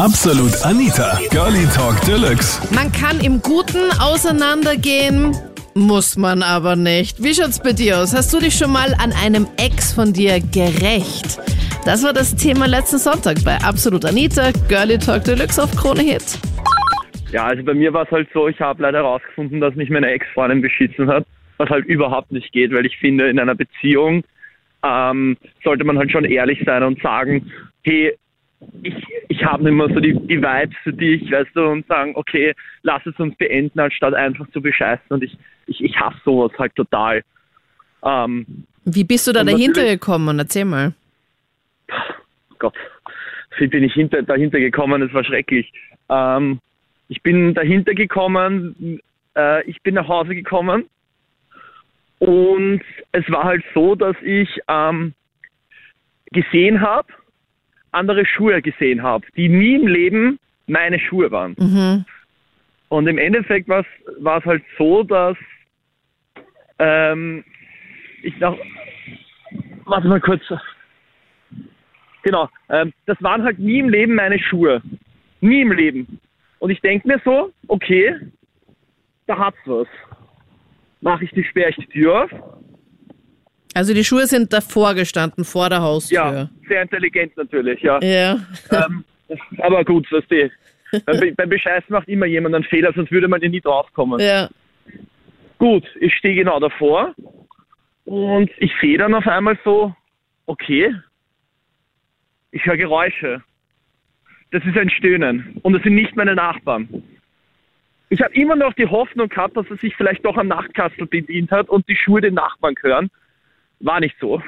Absolut Anita, Girlie Talk Deluxe. Man kann im Guten auseinandergehen, muss man aber nicht. Wie schaut's bei dir aus? Hast du dich schon mal an einem Ex von dir gerecht? Das war das Thema letzten Sonntag bei Absolut Anita, Girlie Talk Deluxe auf Krone Hit. Ja, also bei mir war es halt so, ich habe leider herausgefunden, dass mich meine Ex-Freundin beschissen hat, was halt überhaupt nicht geht, weil ich finde, in einer Beziehung ähm, sollte man halt schon ehrlich sein und sagen, hey, ich, ich habe nicht mehr so die, die Vibes für dich, weißt du, und sagen, okay, lass es uns beenden, anstatt einfach zu bescheißen. Und ich, ich, ich hasse sowas halt total. Ähm, Wie bist du da dahinter gekommen? Erzähl mal. Gott, wie bin ich hinter, dahinter gekommen? Das war schrecklich. Ähm, ich bin dahinter gekommen, äh, ich bin nach Hause gekommen und es war halt so, dass ich ähm, gesehen habe, andere Schuhe gesehen habe, die nie im Leben meine Schuhe waren. Mhm. Und im Endeffekt war es halt so, dass ähm, ich nach. Warte mal kurz. Genau, ähm, das waren halt nie im Leben meine Schuhe. Nie im Leben. Und ich denke mir so, okay, da hat's was. Mach ich die, sperre ich die Tür auf? Also die Schuhe sind davor gestanden, vor der Ja, Haustür. sehr intelligent natürlich, ja. Ja. ähm, aber gut, weißt du, beim, Be- beim Bescheißen macht immer jemand einen Fehler, sonst würde man ja nie draufkommen. Ja. Gut, ich stehe genau davor und ich sehe dann auf einmal so, okay, ich höre Geräusche. Das ist ein Stöhnen und das sind nicht meine Nachbarn. Ich habe immer noch die Hoffnung gehabt, dass er sich vielleicht doch am Nachtkastel bedient hat und die Schuhe den Nachbarn gehören. War nicht so.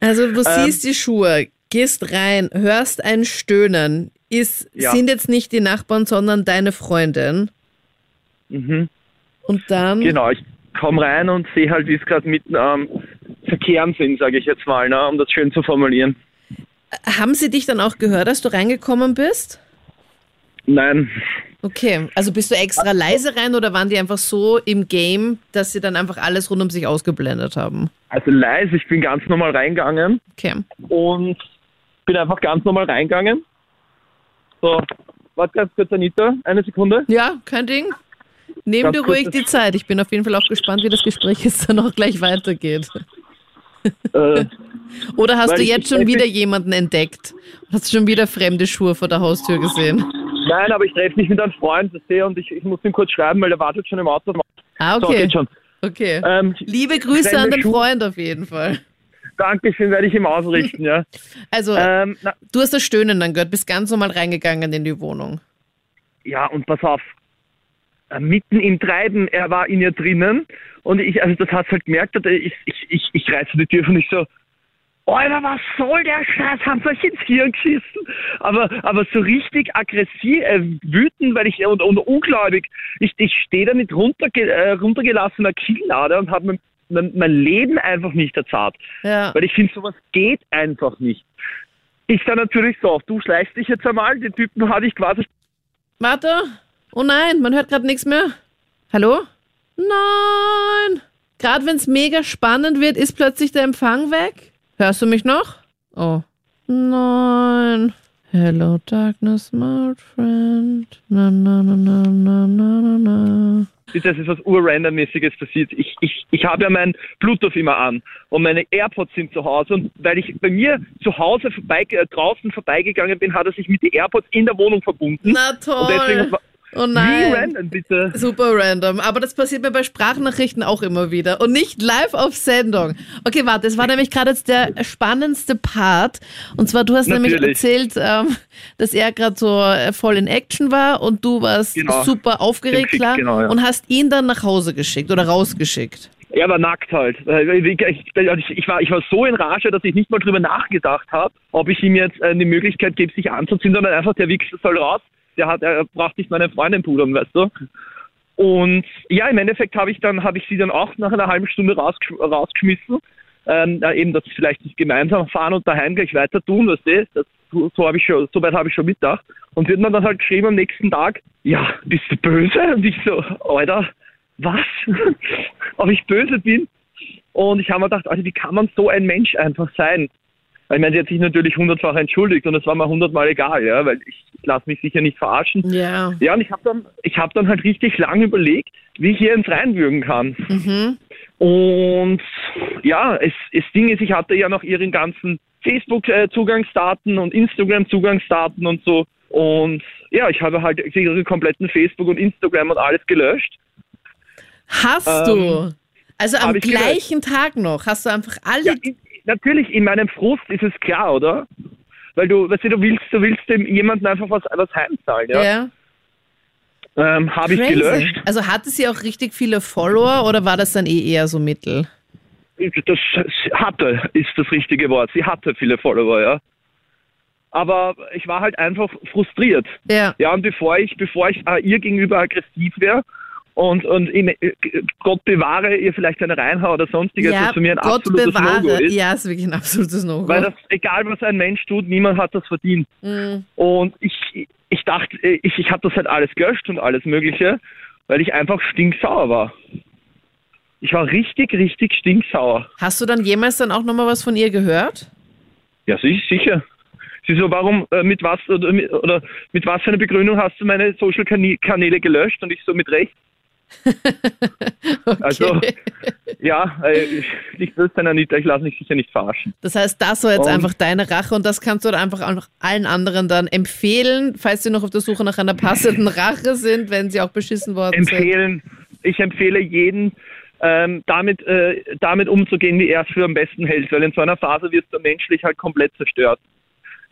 Also du Ähm, siehst die Schuhe, gehst rein, hörst ein Stöhnen. Ist, Ja. Sind jetzt nicht die Nachbarn, sondern deine Freundin. Mhm. Und dann. Genau, ich komme rein und sehe halt, wie es gerade mitten am Verkehren sind, sage ich jetzt mal, ne, um das schön zu formulieren. Haben sie dich dann auch gehört, als du reingekommen bist? Nein, Okay, also bist du extra leise rein oder waren die einfach so im Game, dass sie dann einfach alles rund um sich ausgeblendet haben? also leise, ich bin ganz normal reingegangen Okay. und bin einfach ganz normal reingegangen. So, warte ganz kurz, Anita, eine Sekunde. Ja, kein Ding. Nimm Ganz dir ruhig die Zeit. Ich bin auf jeden Fall auch gespannt, wie das Gespräch jetzt dann auch gleich weitergeht. Äh, Oder hast du jetzt schon wieder jemanden entdeckt? Hast schon wieder fremde Schuhe vor der Haustür gesehen? Nein, aber ich treffe mich mit einem Freund, das sehe und ich, ich muss ihm kurz schreiben, weil der wartet schon im Auto. Ah, So, okay. geht schon. Okay. Ähm, Liebe Grüße an den Schuhe- Freund auf jeden Fall. Dankeschön, werde ich ihm ausrichten, ja. Also, ähm, du hast das Stöhnen dann gehört, bist ganz normal reingegangen in die Wohnung. Ja, und pass auf, äh, mitten im Treiben, er war in ihr drinnen und ich, also das hast halt gemerkt, ich, ich, ich, ich reiße die Tür und ich so, Alter, was soll der Scheiß? Haben sie euch ins Hirn geschissen? Aber, aber so richtig aggressiv, äh, wütend, weil ich, und, und ungläubig. Ich, ich stehe da mit runterge, äh, runtergelassener Kinnlade und habe mein, mein, mein Leben einfach nicht erzahlt. Ja. Weil ich finde, sowas geht einfach nicht. Ich dann natürlich so, du schleichst dich jetzt einmal, den Typen hatte ich quasi Warte. Oh nein, man hört gerade nichts mehr. Hallo? Nein. Gerade wenn es mega spannend wird, ist plötzlich der Empfang weg. Hörst du mich noch? Oh. Nein. Hello, darkness, my friend. Na, na, na, na, na, na, na, na. das ist was urrandommäßiges passiert. Ich, ich, ich habe ja mein Bluetooth immer an und meine AirPods sind zu Hause und weil ich bei mir zu Hause vorbei, äh, draußen vorbeigegangen bin, hat er sich mit den AirPods in der Wohnung verbunden. Na und toll. deswegen Oh wie nein. random bitte. Super random. Aber das passiert mir bei Sprachnachrichten auch immer wieder. Und nicht live auf Sendung. Okay, warte, es war nämlich gerade jetzt der spannendste Part. Und zwar, du hast nämlich Natürlich. erzählt, ähm, dass er gerade so äh, voll in Action war und du warst Genau. super aufgeregt, klar. genau, ja. Und hast ihn dann nach Hause geschickt oder rausgeschickt. Er war nackt halt. Äh, Ich, ich, ich, war, ich war so in Rage, dass ich nicht mal drüber nachgedacht habe, ob ich ihm jetzt äh, die Möglichkeit gebe, sich anzuziehen, sondern einfach der Wichser soll raus. Der hat, er braucht nicht meine Freundin pudern, weißt du. Und ja, im Endeffekt habe ich dann, habe ich sie dann auch nach einer halben Stunde rausgesch rausgeschmissen. Ähm, eben, dass wir vielleicht nicht gemeinsam fahren und daheim gleich weiter tun, weißt du. So, so habe ich schon, so weit habe ich schon mitgedacht. Und wird man dann halt geschrieben am nächsten Tag, ja, bist du böse? Und ich so, Alter, was? Ob ich böse bin? Und ich habe mir gedacht, Alter, wie kann man so ein Mensch einfach sein? Ich meine, sie hat sich natürlich hundertfach entschuldigt und es war mir hundertmal egal, ja, weil ich, lasse mich sicher nicht verarschen. Ja. Ja, und ich habe dann, ich habe dann halt richtig lange überlegt, wie ich hier ins reinwürgen kann. Und ja, es, es Ding ist, ich hatte ja noch ihren ganzen Facebook-Zugangsdaten und Instagram-Zugangsdaten und so. Und ja, ich habe halt ihre kompletten Facebook und Instagram und alles gelöscht. Hast Ähm, du? Also am ich gelöscht. gleichen Tag noch hast du einfach alle. Ja, natürlich, in meinem Frust ist es klar, oder? Weil du, weißt du, du willst, du willst dem jemanden einfach was, was heimzahlen, ja? Ja. Ähm, habe ich gelöscht. Also hatte sie auch richtig viele Follower oder war das dann eh eher so mittel? Das hatte ist das richtige Wort. Sie hatte viele Follower, ja. Aber ich war halt einfach frustriert. Ja. Ja, und bevor ich, bevor ich äh, ihr gegenüber aggressiv wäre und, und in, äh, Gott bewahre, ihr vielleicht eine reinhau oder sonstiges, ja, was für mich ein Gott absolutes bewahre. No-Go ist. Ja, ist wirklich ein absolutes No-Go. Weil das, egal was ein Mensch tut, niemand hat das verdient. Mhm. Und ich, ich dachte, ich, ich habe das halt alles gelöscht und alles Mögliche, weil ich einfach stinksauer war. Ich war richtig, richtig stinksauer. Hast du dann jemals dann auch nochmal was von ihr gehört? Ja, si- sicher. Sie so, warum, äh, mit was, oder mit, oder mit was für einer Begründung hast du meine Social Kani- Kanäle gelöscht? Und ich so, mit Recht. Okay. Also, ja, äh, ich, will sein, Anita, ich lasse mich sicher nicht verarschen. Das heißt, das war jetzt Und- einfach deine Rache und das kannst du dann einfach auch noch allen anderen dann empfehlen, falls sie noch auf der Suche nach einer passenden Rache sind, wenn sie auch beschissen worden sind. Empfehlen, ich empfehle jeden, ähm, damit, äh, damit umzugehen, wie er es für am besten hält, weil in so einer Phase wirst du menschlich halt komplett zerstört.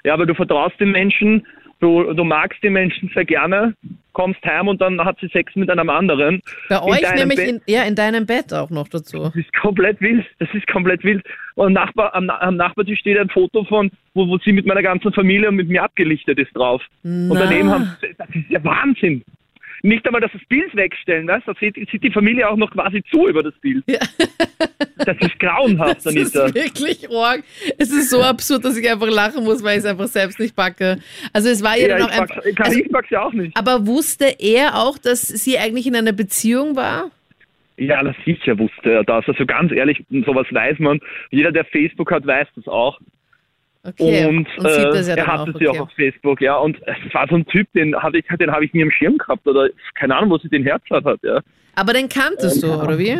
Ja, aber du vertraust den Menschen, du, du magst die Menschen sehr gerne, kommst heim und dann hat sie Sex mit einem anderen. Bei euch nämlich in, ja, in deinem Bett auch noch dazu. Das ist komplett wild. Das ist komplett wild. Und am, Nachbar, am, am Nachbartisch steht ein Foto von, wo, wo sie mit meiner ganzen Familie und mit mir abgelichtet ist drauf. Und Na. daneben haben sie, das ist ja Wahnsinn. Nicht einmal, dass das Bild wegstellen, weißt? da sieht, sieht die Familie auch noch quasi zu über das Bild. Das ist grauenhaft, Das ist Anita. wirklich arg. Es ist so absurd, dass ich einfach lachen muss, weil ich es einfach selbst nicht packe. Also es war Ja, dann ich auch einfach. ich, Also, ich mag's ja auch nicht. aber wusste er auch, dass sie eigentlich in einer Beziehung war? Ja, na sicher wusste er das. Also ganz ehrlich, sowas weiß man. Jeder, der Facebook hat, weiß das auch. Okay. Und, und ja äh, er hatte auch. sie Okay. auch auf Facebook, ja. Und es war so ein Typ, den habe ich, den habe ich nie am Schirm gehabt oder keine Ahnung, wo sie den Herzart hat, ja. Aber den kanntest du, oder wie?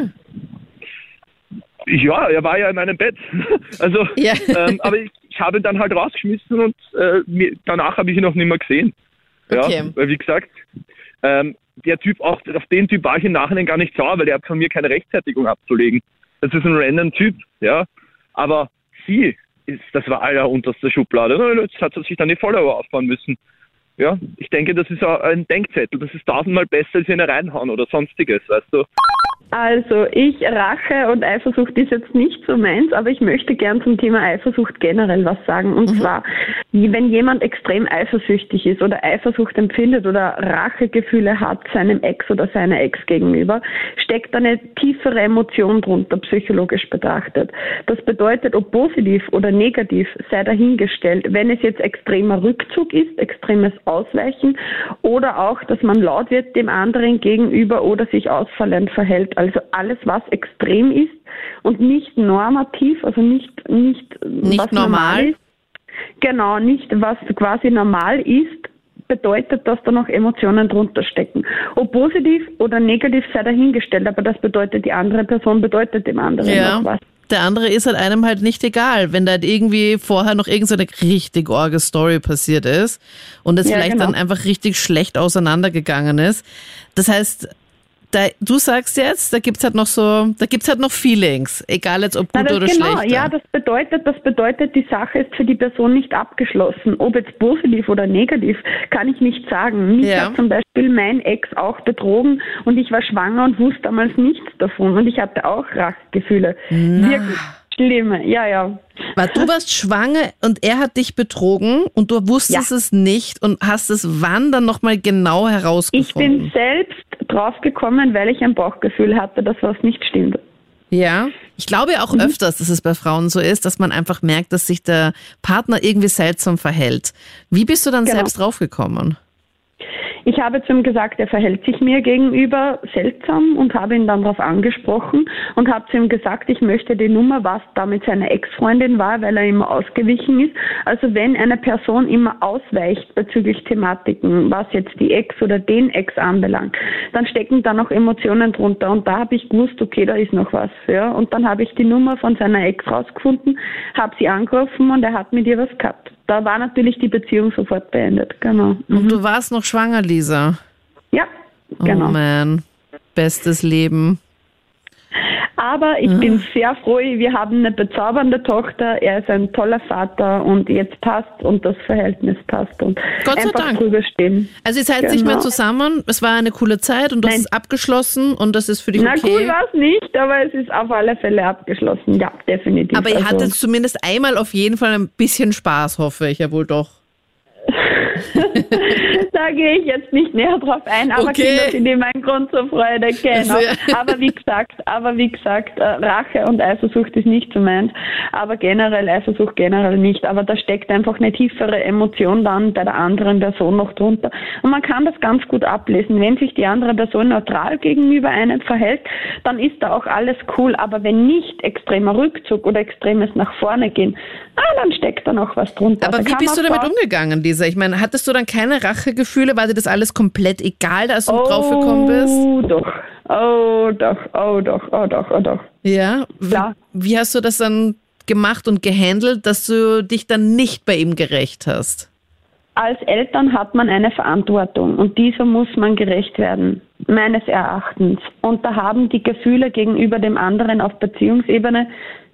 Ja, er war ja in meinem Bett. Also, Ja. ähm, aber ich, ich habe ihn dann halt rausgeschmissen und äh, mir, danach habe ich ihn auch nicht mehr gesehen. Ja, Okay. weil wie gesagt, ähm, der Typ, auch auf den Typ war ich im Nachhinein gar nicht sauer, weil der hat von mir keine Rechtfertigung abzulegen. Das ist ein random Typ, ja. Aber sie, ist, das war aller unterste Schublade. Jetzt hat sie sich dann die Follower aufbauen müssen. Ja, ich denke, das ist ein Denkzettel. Das ist tausendmal besser als in reinhauen oder sonstiges, weißt du. Also ich Rache und Eifersucht ist jetzt nicht so meins, aber ich möchte gern zum Thema Eifersucht generell was sagen. Und zwar, wenn jemand extrem eifersüchtig ist oder Eifersucht empfindet oder Rachegefühle hat seinem Ex oder seiner Ex gegenüber, steckt eine tiefere Emotion drunter, psychologisch betrachtet. Das bedeutet, ob positiv oder negativ, sei dahingestellt. Wenn es jetzt extremer Rückzug ist, extremes Ausweichen oder auch, dass man laut wird dem anderen gegenüber oder sich ausfallend verhält. Also alles, was extrem ist und nicht normativ, also nicht, nicht, Nicht was normal. ist. Genau, nicht was quasi normal ist, bedeutet, dass da noch Emotionen drunter stecken. Ob positiv oder negativ sei dahingestellt, aber das bedeutet, die andere Person bedeutet dem anderen Ja. noch was. Der andere ist halt einem halt nicht egal, wenn da halt irgendwie vorher noch irgendeine richtig orge Story passiert ist und es Ja, vielleicht genau. dann einfach richtig schlecht auseinandergegangen ist. Das heißt, da, du sagst jetzt, da gibt's halt noch so, da gibt's halt noch Feelings, egal jetzt ob Na, gut das oder genau, schlecht. ja, das bedeutet, das bedeutet, die Sache ist für die Person nicht abgeschlossen. Ob jetzt positiv oder negativ, kann ich nicht sagen. Mich Ja. hat zum Beispiel mein Ex auch betrogen und ich war schwanger und wusste damals nichts davon und ich hatte auch Rachegefühle. Wirklich schlimme, ja, ja. Weil du warst schwanger und er hat dich betrogen und du wusstest es nicht und hast es wann dann nochmal genau Ich herausgefunden? bin selbst draufgekommen, weil ich ein Bauchgefühl hatte, dass was nicht stimmt. Ja. Ich glaube auch Mhm. öfters, dass es bei Frauen so ist, dass man einfach merkt, dass sich der Partner irgendwie seltsam verhält. Wie bist du dann Genau. selbst draufgekommen? Ich habe zu ihm gesagt, er verhält sich mir gegenüber seltsam und habe ihn dann darauf angesprochen und habe zu ihm gesagt, ich möchte die Nummer, was damit seine Ex-Freundin war, weil er immer ausgewichen ist. Also wenn eine Person immer ausweicht bezüglich Thematiken, was jetzt die Ex oder den Ex anbelangt, dann stecken da noch Emotionen drunter und da habe ich gewusst, okay, da ist noch was. Ja. Und dann habe ich die Nummer von seiner Ex rausgefunden, habe sie angerufen und er hat mit ihr was gehabt. Da war natürlich die Beziehung sofort beendet, genau. Mhm. Und du warst noch schwanger, Lisa? Ja, genau. Oh man, bestes Leben. Aber ich mhm. bin sehr froh, wir haben eine bezaubernde Tochter, er ist ein toller Vater und jetzt passt und das Verhältnis passt und Gott sei Dank. drüber stehen. Also ihr seid Genau. nicht mehr zusammen, es war eine coole Zeit und das Nein. ist abgeschlossen und das ist für dich Na okay. cool war es nicht, aber es ist auf alle Fälle abgeschlossen. Ja, definitiv. Aber ihr Also- hattet zumindest einmal auf jeden Fall ein bisschen Spaß, hoffe ich ja wohl doch. da gehe ich jetzt nicht näher drauf ein, aber Okay. Kinder sind immer ein Grund zur Freude, genau. Also, ja. Aber wie gesagt, aber wie gesagt, äh, Rache und Eifersucht ist nicht so meins, aber generell Eifersucht generell nicht, aber da steckt einfach eine tiefere Emotion dann bei der anderen Person noch drunter und man kann das ganz gut ablesen. Wenn sich die andere Person neutral gegenüber einem verhält, dann ist da auch alles cool, aber wenn nicht extremer Rückzug oder extremes nach vorne gehen, ah, dann steckt da noch was drunter. Aber Da wie bist du damit umgegangen, Lisa? Ich meine, hattest du dann keine Rachegefühle? War dir das alles komplett egal, als du draufgekommen bist? Oh doch, oh doch, oh doch, oh doch, oh doch. Ja. Wie, Klar. wie hast du das dann gemacht und gehandelt, dass du dich dann nicht bei ihm gerecht hast? Als Eltern hat man eine Verantwortung und dieser muss man gerecht werden, meines Erachtens. Und da haben die Gefühle gegenüber dem anderen auf Beziehungsebene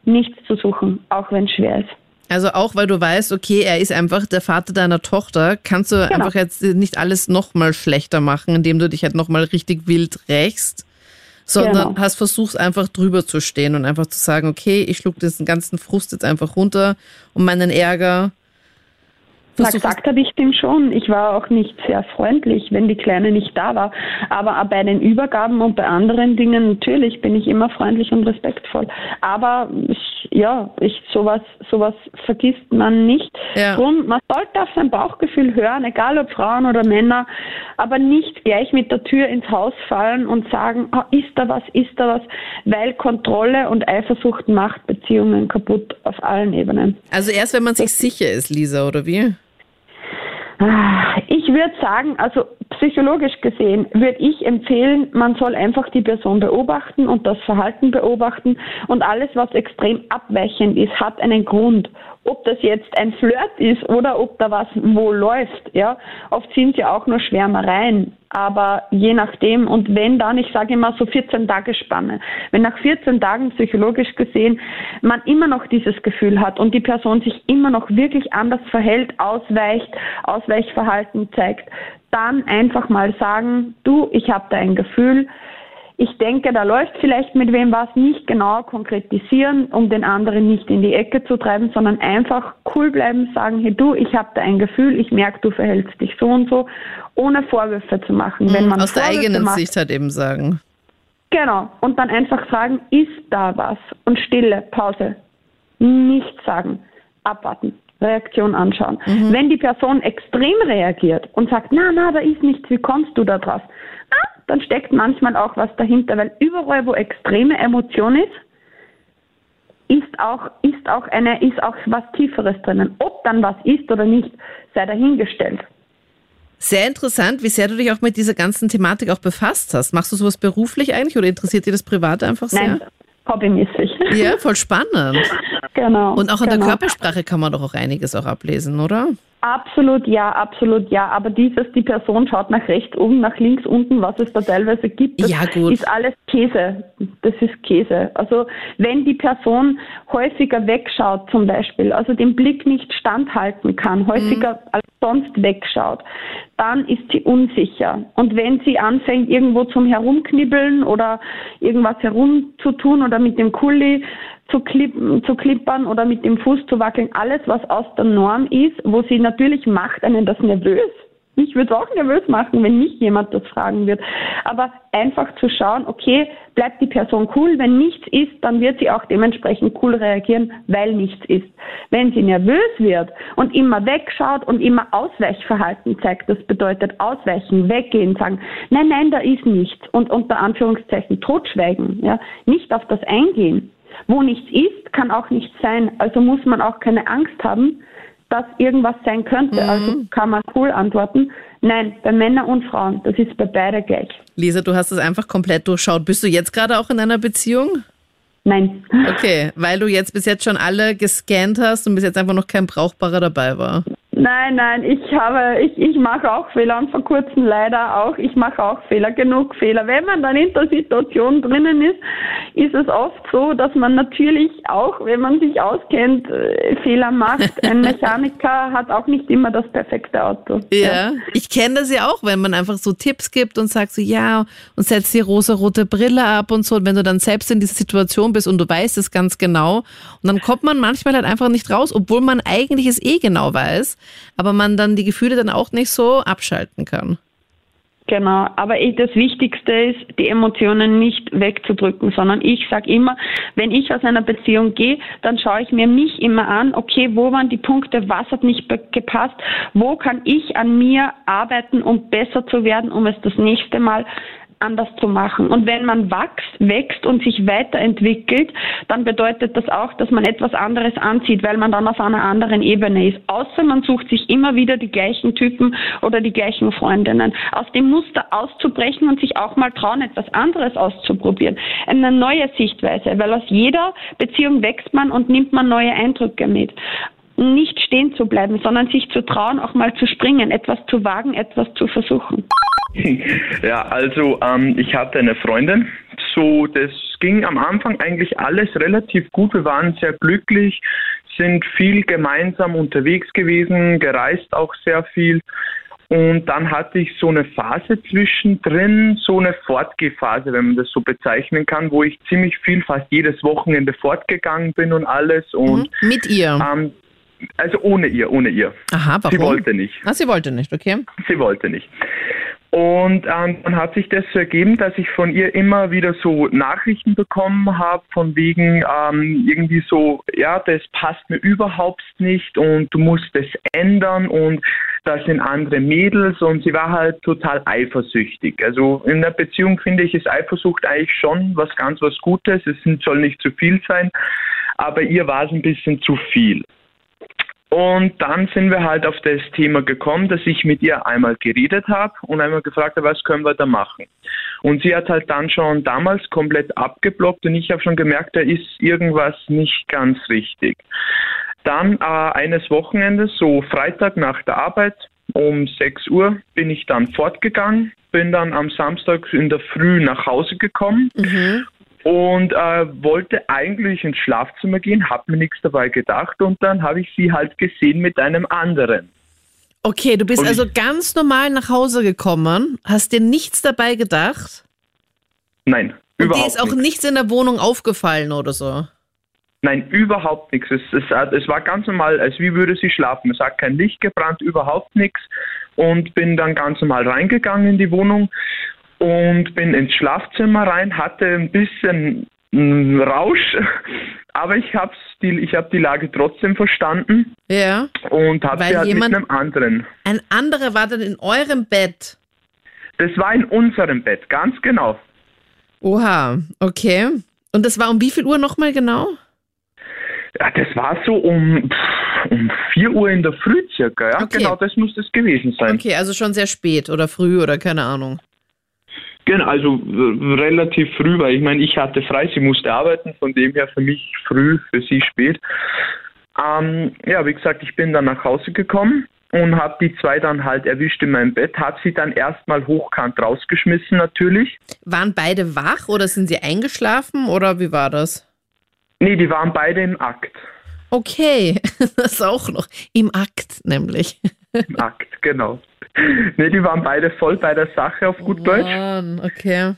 nichts zu suchen, auch wenn es schwer ist. Also auch weil du weißt, okay, er ist einfach der Vater deiner Tochter, kannst du Genau. einfach jetzt nicht alles nochmal schlechter machen, indem du dich halt nochmal richtig wild rächst, sondern Genau. hast versucht einfach drüber zu stehen und einfach zu sagen, okay, ich schluck diesen ganzen Frust jetzt einfach runter und meinen Ärger. Na, gesagt habe ich dem schon. Ich war auch nicht sehr freundlich, wenn die Kleine nicht da war. Aber bei den Übergaben und bei anderen Dingen natürlich bin ich immer freundlich und respektvoll. Aber ich, ja, ich sowas sowas vergisst man nicht. Ja. Drum, man sollte auf sein Bauchgefühl hören, egal ob Frauen oder Männer, aber nicht gleich mit der Tür ins Haus fallen und sagen, ah, ist da was, ist da was, weil Kontrolle und Eifersucht macht Beziehungen kaputt auf allen Ebenen. Also erst wenn man sich sicher ist, Lisa, oder wie? Ich würde sagen, also psychologisch gesehen würde ich empfehlen, man soll einfach die Person beobachten und das Verhalten beobachten und alles, was extrem abweichend ist, hat einen Grund. Ob das jetzt ein Flirt ist oder ob da was wo läuft, ja. Oft sind ja auch nur Schwärmereien, aber je nachdem und wenn dann, ich sage immer so 14 Tage Spanne, wenn nach 14 Tagen psychologisch gesehen man immer noch dieses Gefühl hat und die Person sich immer noch wirklich anders verhält, ausweicht, Ausweichverhalten zeigt, dann einfach mal sagen, du, ich habe da ein Gefühl, ich denke, da läuft vielleicht mit wem was, nicht genau konkretisieren, um den anderen nicht in die Ecke zu treiben, sondern einfach cool bleiben, sagen, hey du, ich habe da ein Gefühl, ich merke, du verhältst dich so und so, ohne Vorwürfe zu machen. Wenn man Aus der Vorwürfe eigenen macht, Sicht halt eben sagen. Genau. Und dann einfach fragen, ist da was? Und Stille, Pause. Nichts sagen. Abwarten. Reaktion anschauen. Wenn die Person extrem reagiert und sagt, na, na, da ist nichts, wie kommst du da drauf? Dann steckt manchmal auch was dahinter, weil überall, wo extreme Emotion ist, ist auch, ist auch eine, ist auch was Tieferes drinnen. Ob dann was ist oder nicht, sei dahingestellt. Sehr interessant, wie sehr du dich auch mit dieser ganzen Thematik auch befasst hast. Machst du sowas beruflich eigentlich oder interessiert dir das privat einfach sehr? Nein, hobbymäßig. Ja, voll spannend. genau. Und auch an der genau. Körpersprache kann man doch auch einiges auch ablesen, oder? Absolut ja, absolut ja. Aber dieses, die Person schaut nach rechts oben, nach links unten, was es da teilweise gibt, das Ja, gut. ist alles Käse. Das ist Käse. Also wenn die Person häufiger wegschaut zum Beispiel, also den Blick nicht standhalten kann, häufiger als sonst wegschaut, dann ist sie unsicher. Und wenn sie anfängt, irgendwo zum Herumknibbeln oder irgendwas herumzutun oder mit dem Kuli zu, klippen, zu klippern oder mit dem Fuß zu wackeln, alles, was aus der Norm ist, wo sie natürlich macht einen das nervös. Mich würde es auch nervös machen, wenn nicht jemand das fragen wird. Aber einfach zu schauen, okay, bleibt die Person cool. Wenn nichts ist, dann wird sie auch dementsprechend cool reagieren, weil nichts ist. Wenn sie nervös wird und immer wegschaut und immer Ausweichverhalten zeigt, das bedeutet ausweichen, weggehen, sagen, nein, nein, da ist nichts und unter Anführungszeichen totschweigen, ja, nicht auf das eingehen. Wo nichts ist, kann auch nichts sein. Also muss man auch keine Angst haben, dass irgendwas sein könnte. Mhm. Also kann man cool antworten. Nein, bei Männern und Frauen. Das ist bei beide gleich. Lisa, du hast es einfach komplett durchschaut. Bist du jetzt gerade auch in einer Beziehung? Nein. Okay, weil du jetzt bis jetzt schon alle gescannt hast und bis jetzt einfach noch kein Brauchbarer dabei war. Nein, nein, ich habe, ich, ich mache auch Fehler und vor kurzem leider auch, ich mache auch Fehler, genug Fehler. Wenn man dann in der Situation drinnen ist, ist es oft so, dass man natürlich auch, wenn man sich auskennt, äh, Fehler macht. Ein Mechaniker hat auch nicht immer das perfekte Auto. Ja, ja. ich kenne das ja auch, wenn man einfach so Tipps gibt und sagt so, ja, und setzt die rosa-rote Brille ab und so. Und wenn du dann selbst in dieser Situation bist und du weißt es ganz genau, und dann kommt man manchmal halt einfach nicht raus, obwohl man eigentlich es eh genau weiß aber man dann die Gefühle dann auch nicht so abschalten kann. Genau, aber das Wichtigste ist, die Emotionen nicht wegzudrücken, sondern ich sage immer, wenn ich aus einer Beziehung gehe, dann schaue ich mir mich immer an, okay, wo waren die Punkte, was hat nicht gepasst, wo kann ich an mir arbeiten, um besser zu werden, um es das nächste Mal anders zu machen. Und wenn man wächst, wächst und sich weiterentwickelt, dann bedeutet das auch, dass man etwas anderes anzieht, weil man dann auf einer anderen Ebene ist. Außer man sucht sich immer wieder die gleichen Typen oder die gleichen Freundinnen. Aus dem Muster auszubrechen und sich auch mal trauen, etwas anderes auszuprobieren. Eine neue Sichtweise, weil aus jeder Beziehung wächst man und nimmt man neue Eindrücke mit nicht stehen zu bleiben, sondern sich zu trauen, auch mal zu springen, etwas zu wagen, etwas zu versuchen. Ja, also ähm, ich hatte eine Freundin, so das ging am Anfang eigentlich alles relativ gut. Wir waren sehr glücklich, sind viel gemeinsam unterwegs gewesen, gereist auch sehr viel. Und dann hatte ich so eine Phase zwischendrin, so eine Fortgehphase, wenn man das so bezeichnen kann, wo ich ziemlich viel, fast jedes Wochenende fortgegangen bin und alles. Und mhm. mit ihr? Ähm, also ohne ihr, ohne ihr. Aha, warum? Sie wollte nicht. Ah, sie wollte nicht, okay. Sie wollte nicht. Und ähm, dann hat sich das so ergeben, dass ich von ihr immer wieder so Nachrichten bekommen habe, von wegen ähm, irgendwie so, ja, das passt mir überhaupt nicht und du musst es ändern und das sind andere Mädels und sie war halt total eifersüchtig. Also in der Beziehung finde ich, ist Eifersucht eigentlich schon was ganz was Gutes. Es soll nicht zu viel sein, aber ihr war es ein bisschen zu viel. Und dann sind wir halt auf das Thema gekommen, dass ich mit ihr einmal geredet habe und einmal gefragt habe, was können wir da machen. Und sie hat halt dann schon damals komplett abgeblockt und ich habe schon gemerkt, da ist irgendwas nicht ganz richtig. Dann äh, eines Wochenendes, so Freitag nach der Arbeit, um 6 Uhr bin ich dann fortgegangen, bin dann am Samstag in der Früh nach Hause gekommen mhm und äh, wollte eigentlich ins Schlafzimmer gehen, habe mir nichts dabei gedacht und dann habe ich sie halt gesehen mit einem anderen. Okay, du bist und also ganz normal nach Hause gekommen, hast dir nichts dabei gedacht? Nein, und überhaupt dir ist auch nichts. nichts in der Wohnung aufgefallen oder so? Nein, überhaupt nichts. Es, es, es, war ganz normal, als wie würde sie schlafen. Es hat kein Licht gebrannt, überhaupt nichts. Und bin dann ganz normal reingegangen in die Wohnung und bin ins Schlafzimmer rein, hatte ein bisschen Rausch, aber ich habe die, ich hab die Lage trotzdem verstanden. Ja. Und habe sie halt jemand, mit einem anderen. Ein anderer war dann in eurem Bett? Das war in unserem Bett, ganz genau. Oha, okay. Und das war um wie viel Uhr nochmal genau? Ja, das war so um, um 4 Uhr in der Früh circa, ja. Okay. Genau, das muss das gewesen sein. Okay, also schon sehr spät oder früh oder keine Ahnung. Genau, also äh, relativ früh, weil ich meine, ich hatte frei, sie musste arbeiten, von dem her für mich früh, für sie spät. Ähm, ja, wie gesagt, ich bin dann nach Hause gekommen und habe die zwei dann halt erwischt in meinem Bett, habe sie dann erstmal hochkant rausgeschmissen natürlich. Waren beide wach oder sind sie eingeschlafen oder wie war das? Nee, die waren beide im Akt. Okay, das auch noch. Im Akt nämlich. Im Akt, genau. nee, die waren beide voll bei der Sache auf gut Deutsch. Mann, okay.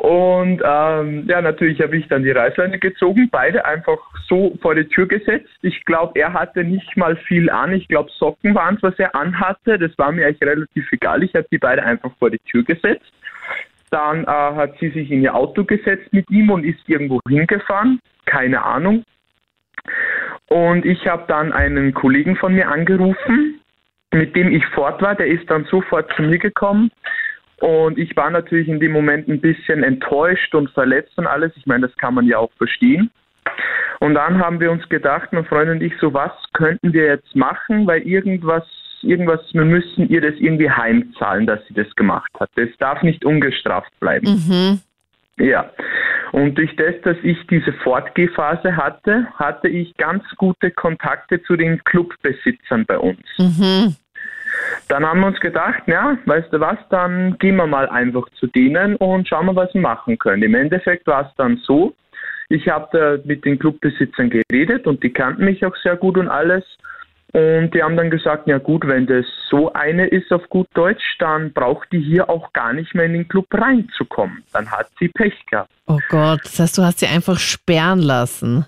Und ähm, ja, natürlich habe ich dann die Reißleine gezogen, beide einfach so vor die Tür gesetzt. Ich glaube, er hatte nicht mal viel an. Ich glaube, Socken waren es, was er anhatte. Das war mir eigentlich relativ egal. Ich habe die beide einfach vor die Tür gesetzt. Dann äh, hat sie sich in ihr Auto gesetzt mit ihm und ist irgendwo hingefahren. Keine Ahnung. Und ich habe dann einen Kollegen von mir angerufen, mit dem ich fort war. Der ist dann sofort zu mir gekommen und ich war natürlich in dem Moment ein bisschen enttäuscht und verletzt und alles. Ich meine, das kann man ja auch verstehen. Und dann haben wir uns gedacht, mein Freund und ich, so was könnten wir jetzt machen, weil irgendwas, irgendwas, wir müssen ihr das irgendwie heimzahlen, dass sie das gemacht hat. Das darf nicht ungestraft bleiben. Mhm. Ja. Und durch das, dass ich diese Fortgehphase hatte, hatte ich ganz gute Kontakte zu den Clubbesitzern bei uns. Mhm. Dann haben wir uns gedacht, ja, weißt du was, dann gehen wir mal einfach zu denen und schauen wir, was wir machen können. Im Endeffekt war es dann so, ich habe mit den Clubbesitzern geredet und die kannten mich auch sehr gut und alles. Und die haben dann gesagt, ja gut, wenn das so eine ist auf gut Deutsch, dann braucht die hier auch gar nicht mehr in den Club reinzukommen. Dann hat sie Pech gehabt. Oh Gott, das heißt, du hast sie einfach sperren lassen.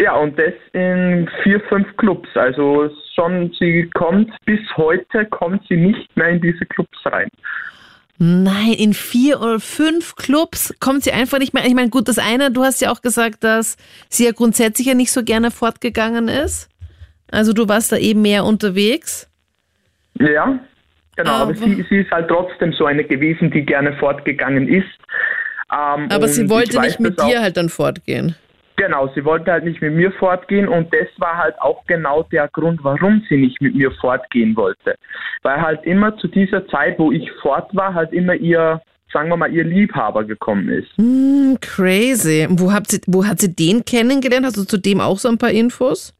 Ja, und das in vier, fünf Clubs. Also schon, sie kommt bis heute, kommt sie nicht mehr in diese Clubs rein. Nein, in vier oder fünf Clubs kommt sie einfach nicht mehr. Ich meine, gut, das eine, du hast ja auch gesagt, dass sie ja grundsätzlich ja nicht so gerne fortgegangen ist. Also du warst da eben mehr unterwegs. Ja, genau, aber, Aber- sie, sie ist halt trotzdem so eine gewesen, die gerne fortgegangen ist. Ähm, Aber sie wollte nicht mit das auch- dir halt dann fortgehen. Genau, sie wollte halt nicht mit mir fortgehen und das war halt auch genau der Grund, warum sie nicht mit mir fortgehen wollte. Weil halt immer zu dieser Zeit, wo ich fort war, halt immer ihr, sagen wir mal, ihr Liebhaber gekommen ist. Hm, crazy. Wo, habt sie, wo hat sie den kennengelernt? Hast du zu dem auch so ein paar Infos?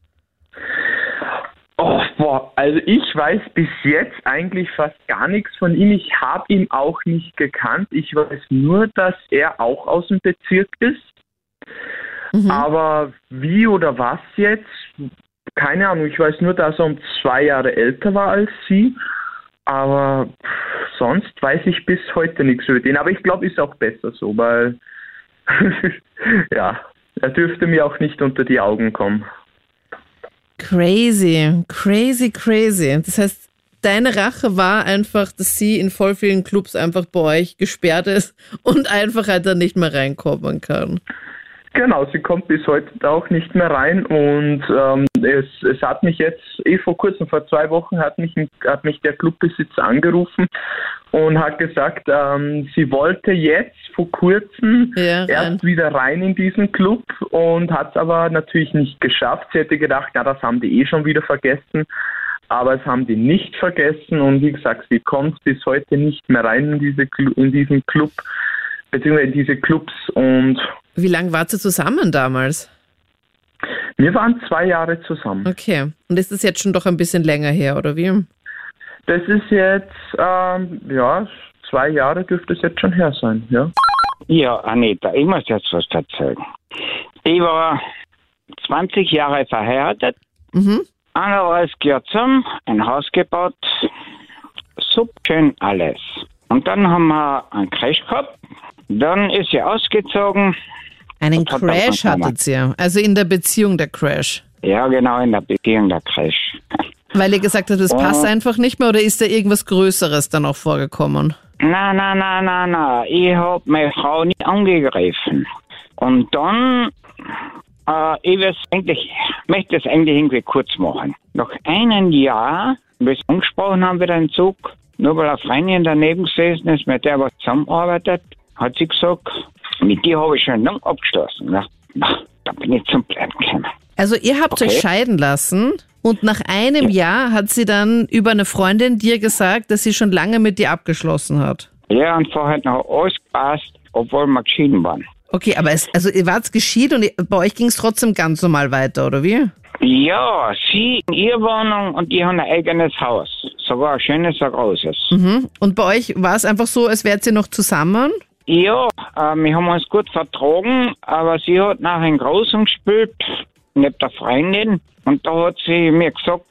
Oh, boah, also ich weiß bis jetzt eigentlich fast gar nichts von ihm. Ich habe ihn auch nicht gekannt. Ich weiß nur, dass er auch aus dem Bezirk ist. Mhm. Aber wie oder was jetzt? Keine Ahnung. Ich weiß nur, dass er um zwei Jahre älter war als sie. Aber sonst weiß ich bis heute nichts über den. Aber ich glaube, ist auch besser so, weil ja, er dürfte mir auch nicht unter die Augen kommen. Crazy, crazy, crazy. Das heißt, deine Rache war einfach, dass sie in voll vielen Clubs einfach bei euch gesperrt ist und einfach halt dann nicht mehr reinkommen kann. Genau, sie kommt bis heute auch nicht mehr rein und ähm, es, es hat mich jetzt eh vor kurzem, vor zwei Wochen hat mich, hat mich der Clubbesitzer angerufen und hat gesagt, ähm, sie wollte jetzt vor kurzem Ja, erst wieder rein in diesen Club und hat es aber natürlich nicht geschafft. Sie hätte gedacht, ja, das haben die eh schon wieder vergessen. Aber es haben die nicht vergessen und wie gesagt, sie kommt bis heute nicht mehr rein in, diese, in diesen Club, beziehungsweise in diese Clubs und Wie lange wart ihr zusammen damals? Wir waren zwei Jahre zusammen. Okay. Und ist das jetzt schon doch ein bisschen länger her, oder wie? Das ist jetzt, ähm, ja, zwei Jahre dürfte es jetzt schon her sein, ja. Ja, Anita, ich muss jetzt was erzählen. Ich war 20 Jahre verheiratet, Mhm. 31 Jahre zusammen, ein Haus gebaut, super schön alles. Und dann haben wir einen Crash gehabt, dann ist sie ausgezogen, Einen Und hat Crash hattet ihr. Also in der Beziehung der Crash. ja genau in der Beziehung der Crash. Weil ihr gesagt habt, das Oh. passt einfach nicht mehr oder ist da irgendwas Größeres dann auch vorgekommen? Na, na, na, na, na, ich hab meine Frau nicht angegriffen. Und dann, äh, ich eigentlich, möchte es eigentlich irgendwie kurz machen. Nach einem Jahr, wie sie angesprochen haben, wieder einen Zug, nur weil eine Freundin daneben gesessen ist, mit der was zusammenarbeitet, hat sie gesagt, mit dir habe ich schon lange abgeschlossen. Ja, na, da bin ich zum Bleiben gekommen. Also ihr habt Okay. euch scheiden lassen und nach einem Jahr hat sie dann über eine Freundin dir gesagt, dass sie schon lange mit dir abgeschlossen hat. Ja, und vorher hat noch alles gepasst, obwohl wir geschieden waren. Okay, aber es, also ihr wart geschieden und bei euch ging es trotzdem ganz normal weiter, oder wie? Ja, sie in ihrer Wohnung und die haben ein eigenes Haus. Sogar ein schönes, ein großes. Mhm. Und bei euch war es einfach so, als wärt ihr noch zusammen? Ja, äh, wir haben uns gut vertragen, aber sie hat nachher in Großen gespielt, neben der Freundin. Und da hat sie mir gesagt,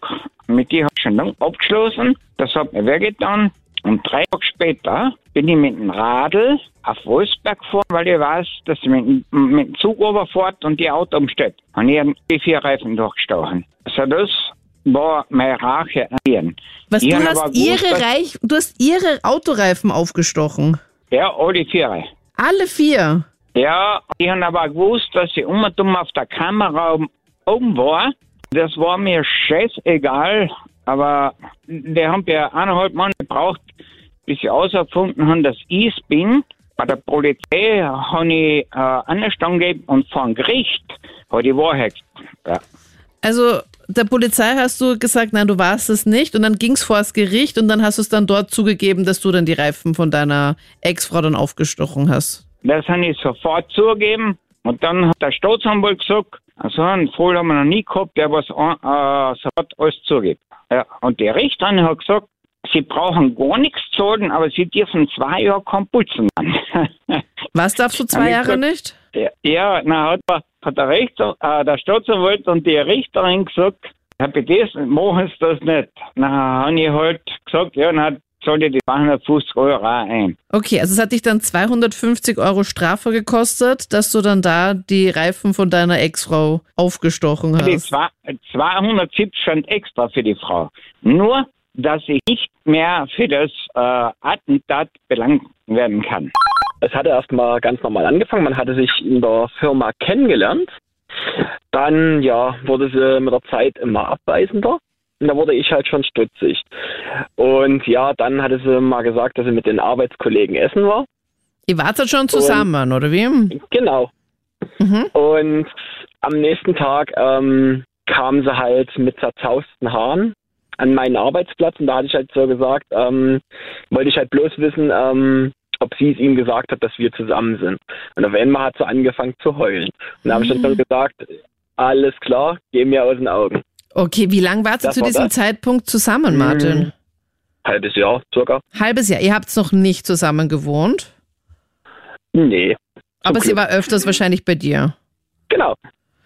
mit dir hab ich schon lange abgeschlossen. Das hat mir wehgetan. Und drei Tage später bin ich mit dem Radl auf Wolfsberg gefahren, weil ich weiß, dass ich mit, dem- mit dem Zug überfahrt und die Auto umsteht. Und ich habe die vier Reifen durchgestochen. Also das war meine Rache an ihnen. Was, Ich du hast gewusst, ihre Reich, du hast ihre Autoreifen aufgestochen. Ja, alle vier. Alle vier. Ja, ich habe aber gewusst, dass ich unten auf der Kamera oben- war. Das war mir scheißegal, aber die haben ja eineinhalb Monate gebraucht, bis sie herausgefunden haben, dass ich es bin. Bei der Polizei habe ich äh, Anstand gegeben und vor Gericht hat die Wahrheit. Ja. Also der Polizei hast du gesagt, nein, du warst es nicht. Und dann ging es vor das Gericht und dann hast du es dann dort zugegeben, dass du dann die Reifen von deiner Ex-Frau dann aufgestochen hast. Das habe ich sofort zugegeben. Und dann hat der Staatsanwalt gesagt, also einen Fall haben wir noch nie gehabt, der was äh, sofort alles zugibt. Ja, und die Richterin hat gesagt, sie brauchen gar nichts zahlen, aber sie dürfen zwei Jahre kein Putzen machen. Was darfst du zwei Jahre gesagt. nicht? Ja, na hat, der- hat der, Richter, äh, der Staatsanwalt und die Richterin gesagt, Herr Pedes, machen Sie das nicht. Na, habe ich halt gesagt, ja, na, zahle ich die 250 Euro auch ein. Okay, also es hat dich dann 250 Euro Strafe gekostet, dass du dann da die Reifen von deiner Ex-Frau aufgestochen Die hast. zwei- 270 schon extra für die Frau. Nur, dass sie nicht mehr für das äh, Attentat belangt werden kann. Es hatte erstmal ganz normal angefangen. Man hatte sich in der Firma kennengelernt. Dann, ja, wurde sie mit der Zeit immer abweisender. Und da wurde ich halt schon stutzig. Und ja, dann hatte sie mal gesagt, dass sie mit den Arbeitskollegen essen war. Ihr wart dann schon zusammen, oder wie? Genau. Mhm. Und am nächsten Tag ähm, kam sie halt mit zerzausten Haaren an meinen Arbeitsplatz und da hatte ich halt so gesagt, ähm, wollte ich halt bloß wissen, ähm, ob sie es ihm gesagt hat, dass wir zusammen sind. Und auf einmal hat sie angefangen zu heulen. Und da habe ich dann schon gesagt, alles klar, geh mir aus den Augen. Okay, wie lange wart ihr zu war diesem das. Zeitpunkt zusammen, Martin? Halbes Jahr circa. Halbes Jahr. Ihr habt noch nicht zusammen gewohnt, Nee. aber sie Glück. war öfters wahrscheinlich bei dir. Genau.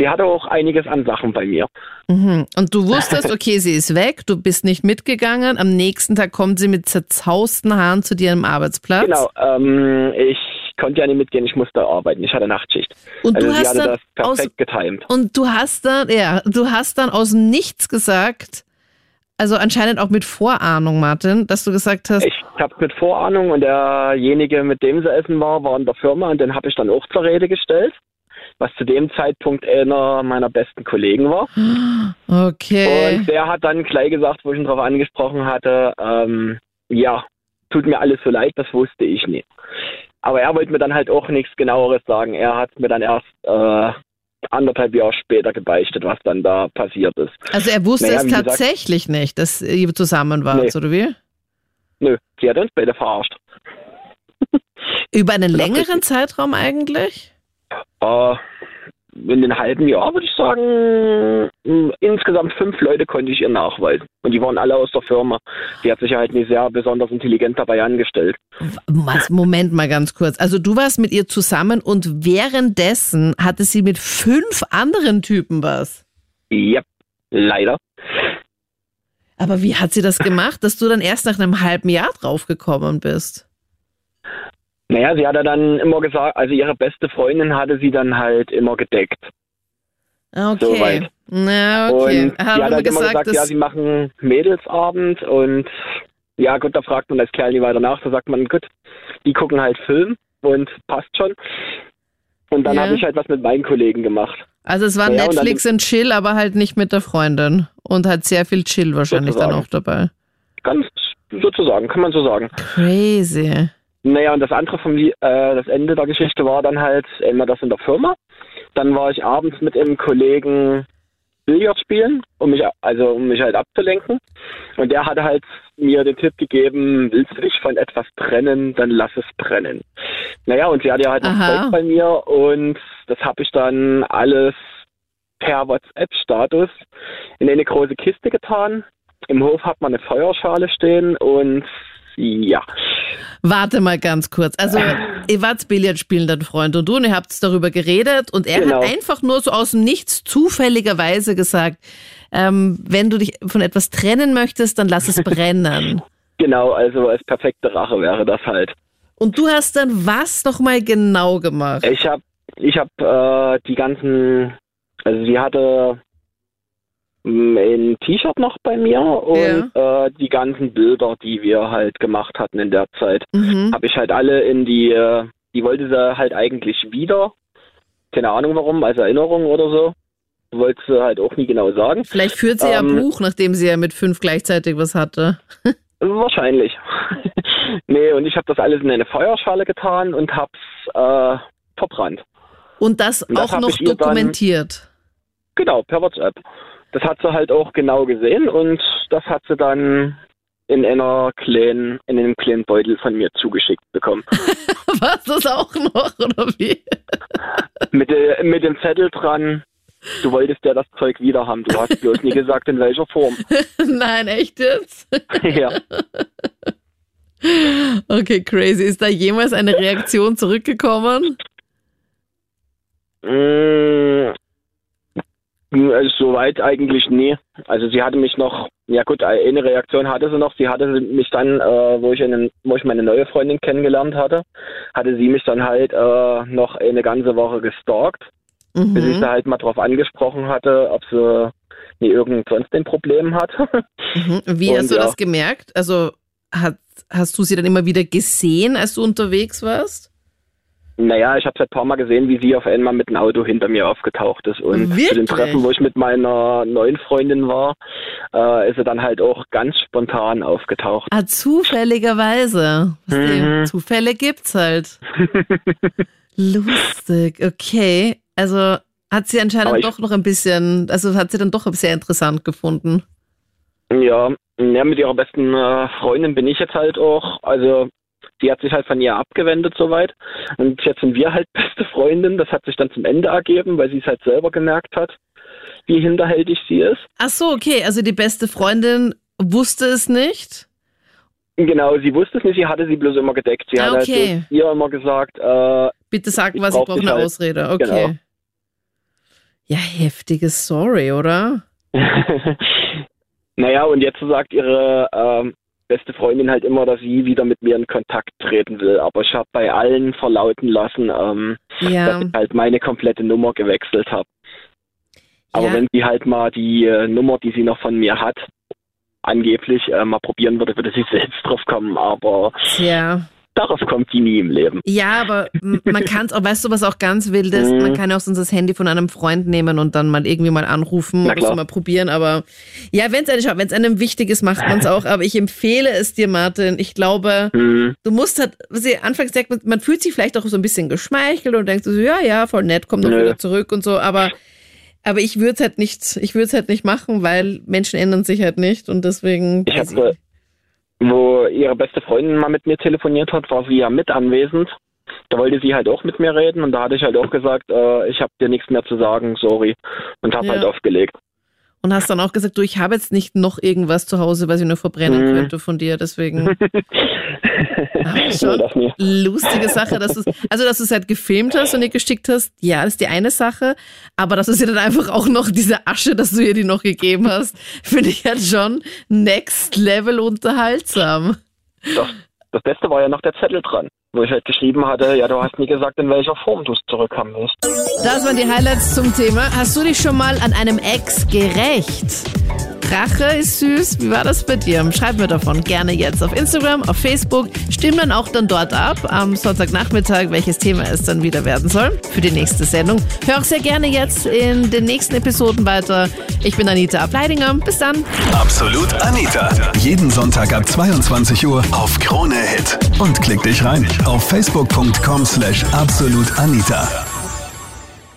Sie hatte auch einiges an Sachen bei mir. Mhm. Und du wusstest, okay, sie ist weg, du bist nicht mitgegangen. Am nächsten Tag kommt sie mit zerzausten Haaren zu dir am Arbeitsplatz. Genau. Ähm, ich konnte ja nicht mitgehen, ich musste arbeiten. Ich hatte Nachtschicht. Und also du hast dann das aus, perfekt getimt. und du hast dann, ja, du hast dann aus Nichts gesagt, also anscheinend auch mit Vorahnung, Martin, dass du gesagt hast, Ich habe mit Vorahnung und derjenige, mit dem sie essen war, war in der Firma und den habe ich dann auch zur Rede gestellt, was zu dem Zeitpunkt einer meiner besten Kollegen war. okay. Und der hat dann gleich gesagt, wo ich ihn darauf angesprochen hatte, ähm, ja, tut mir alles so leid, das wusste ich nicht. Aber er wollte mir dann halt auch nichts genaueres sagen. Er hat mir dann erst äh, anderthalb Jahre später gebeichtet, was dann da passiert ist. Also er wusste Naja, es wie gesagt- tatsächlich nicht, dass ihr zusammen wart, Nee. oder wie? Nö, sie hat uns beide verarscht. Über einen längeren. Zeitraum eigentlich? Äh, in den halben Jahr würde ich sagen, insgesamt fünf Leute konnte ich ihr nachweisen. Und die waren alle aus der Firma. Die hat sich halt nicht sehr besonders intelligent dabei angestellt. Was, Moment mal ganz kurz. Also du warst mit ihr zusammen und währenddessen hatte sie mit fünf anderen Typen was. Yep, leider. Aber wie hat sie das gemacht, dass du dann erst nach einem halben Jahr draufgekommen bist? Naja, sie hatte dann immer gesagt, also ihre beste Freundin hatte sie dann halt immer gedeckt. Okay. Soweit. Na, okay. Und Er sie hat hat immer halt immer gesagt, ja, sie machen Mädelsabend und ja gut, da fragt man als Kerl nie weiter nach. Da sagt man, gut, die gucken halt Film und passt schon. Und dann Ja. habe ich halt was mit meinen Kollegen gemacht. also es war Ja, und dann- Netflix und Chill, aber halt nicht mit der Freundin. Und hat sehr viel Chill wahrscheinlich dann Sozusagen. auch dabei. Ganz sozusagen, kann man so sagen. Crazy. Naja, und das andere vom äh, das Ende der Geschichte war dann halt immer das in der Firma. Dann war ich abends mit einem Kollegen Billard spielen, um mich also um mich halt abzulenken. Und der hatte halt mir den Tipp gegeben, willst du dich von etwas trennen, dann lass es brennen. Naja, und sie hatte ja halt noch Aha. Zeug bei mir und das habe ich dann alles per WhatsApp-Status in eine große Kiste getan. Im Hof hat man eine Feuerschale stehen und ja. Warte mal ganz kurz. Also, ihr wart Billard spielen, dein Freund und du, und ihr habt darüber geredet und er Genau. hat einfach nur so aus dem Nichts zufälligerweise gesagt, ähm, wenn du dich von etwas trennen möchtest, dann lass es brennen. Genau, also als perfekte Rache wäre das halt. Und du hast dann was nochmal genau gemacht? Ich habe ich hab, äh, die ganzen, also sie hatte ein T-Shirt noch bei mir und äh, die ganzen Bilder, die wir halt gemacht hatten in der Zeit, Mhm. habe ich halt alle in die, äh, die wollte sie halt eigentlich wieder, keine Ahnung warum, als Erinnerung oder so. Wollte sie halt auch nie genau sagen. Vielleicht führt sie ja Ähm, Buch, nachdem sie ja mit fünf gleichzeitig was hatte. Wahrscheinlich. nee, und ich habe das alles in eine Feuerschale getan und hab's äh, verbrannt. Und das Und das auch noch ihr dann- dokumentiert. Genau, per WhatsApp. Das hat sie halt auch genau gesehen und das hat sie dann in einer kleinen, in einem kleinen Beutel von mir zugeschickt bekommen. Was das auch noch, oder wie? mit, de, mit dem Zettel dran, du wolltest ja das Zeug wieder haben, du hast bloß nie gesagt, in welcher Form. Nein, echt jetzt? ja. Okay, crazy. Ist da jemals eine Reaktion zurückgekommen? Mm, also Soweit eigentlich nie. Also sie hatte mich noch, ja gut, eine Reaktion hatte sie noch. Sie hatte mich dann, äh, wo ich einen, wo ich meine neue Freundin kennengelernt hatte, hatte sie mich dann halt äh, noch eine ganze Woche gestalkt, bis ich Mhm. sie halt mal drauf angesprochen hatte, ob sie nie irgend sonst ein Problem hat. Mhm. Wie Und hast du ja. das gemerkt? Also hat, hast du sie dann immer wieder gesehen, als du unterwegs warst? Naja, ich habe seit ein paar Mal gesehen, wie sie auf einmal mit dem Auto hinter mir aufgetaucht ist. Und zu Wirklich? den Treffen, wo ich mit meiner neuen Freundin war, äh, ist sie dann halt auch ganz spontan aufgetaucht. Ah, zufälligerweise. Mhm. Zufälle gibt's halt. Lustig, okay. Also hat sie anscheinend doch noch ein bisschen, also hat sie dann doch sehr interessant gefunden. Ja, ja, mit ihrer besten äh, Freundin bin ich jetzt halt auch. Also die hat sich halt von ihr abgewendet soweit. Und jetzt sind wir halt beste Freundin. Das hat sich dann zum Ende ergeben, weil sie es halt selber gemerkt hat, wie hinterhältig sie ist. Ach so, okay. Also die beste Freundin wusste es nicht. Genau, sie wusste es nicht, sie hatte sie bloß immer gedeckt. Sie Ah, hat okay. halt ihr immer gesagt, äh, Bitte sag was, ich brauch brauche eine halt. Ausrede. Okay. Genau. Ja, heftige Story, oder? naja, und jetzt sagt ihre ähm, beste Freundin halt immer, dass sie wieder mit mir in Kontakt treten will. Aber ich habe bei allen verlauten lassen, ähm, Ja. dass ich halt meine komplette Nummer gewechselt habe. Aber Ja. wenn sie halt mal die äh, Nummer, die sie noch von mir hat, angeblich äh, mal probieren würde, würde sie selbst drauf kommen. Aber Tja. Darauf kommt sie nie im Leben. Ja, aber man kann es auch, weißt du, was auch ganz wild ist? Mhm. Man kann ja auch sonst das Handy von einem Freund nehmen und dann mal irgendwie mal anrufen oder so mal probieren. Aber ja, wenn es wenn es einem wichtig ist, macht man es auch. Aber ich empfehle es dir, Martin. Ich glaube, Hm. du musst halt, was ich anfangs sagt, man, man fühlt sich vielleicht auch so ein bisschen geschmeichelt und denkt so, ja, ja, voll nett, komm doch wieder zurück und so. Aber aber ich würde es halt nicht, ich würde es halt nicht machen, weil Menschen ändern sich halt nicht und deswegen. Ich habe, wo ihre beste Freundin mal mit mir telefoniert hat, war sie ja mit anwesend. Da wollte sie halt auch mit mir reden und da hatte ich halt auch gesagt, äh, ich habe dir nichts mehr zu sagen, sorry. Und habe Ja. halt aufgelegt. Und hast dann auch gesagt, du, ich habe jetzt nicht noch irgendwas zu Hause, was ich nur verbrennen Mhm. könnte von dir, deswegen. Aber Nee, schon lustige Sache, dass du also dass du es halt gefilmt hast und ihr geschickt hast, ja, das ist die eine Sache, aber dass du sie dann einfach auch noch diese Asche, dass du ihr die noch gegeben hast, finde ich halt schon next level unterhaltsam. Das, das Beste war ja noch der Zettel dran, wo ich halt geschrieben hatte, ja, du hast nie gesagt, in welcher Form du es zurückhaben willst. Das waren die Highlights zum Thema. Hast du dich schon mal an einem Ex gerecht? Rache ist süß. Wie war das bei dir? Schreib mir davon gerne jetzt auf Instagram, auf Facebook. Stimm dann auch dann dort ab am Sonntagnachmittag, welches Thema es dann wieder werden soll für die nächste Sendung. Hör auch sehr gerne jetzt in den nächsten Episoden weiter. Ich bin Anita Ableidinger. Bis dann. Absolut Anita. Jeden Sonntag ab 22 Uhr auf Krone Hit. Und klick dich rein auf facebook.com slash absolutanita.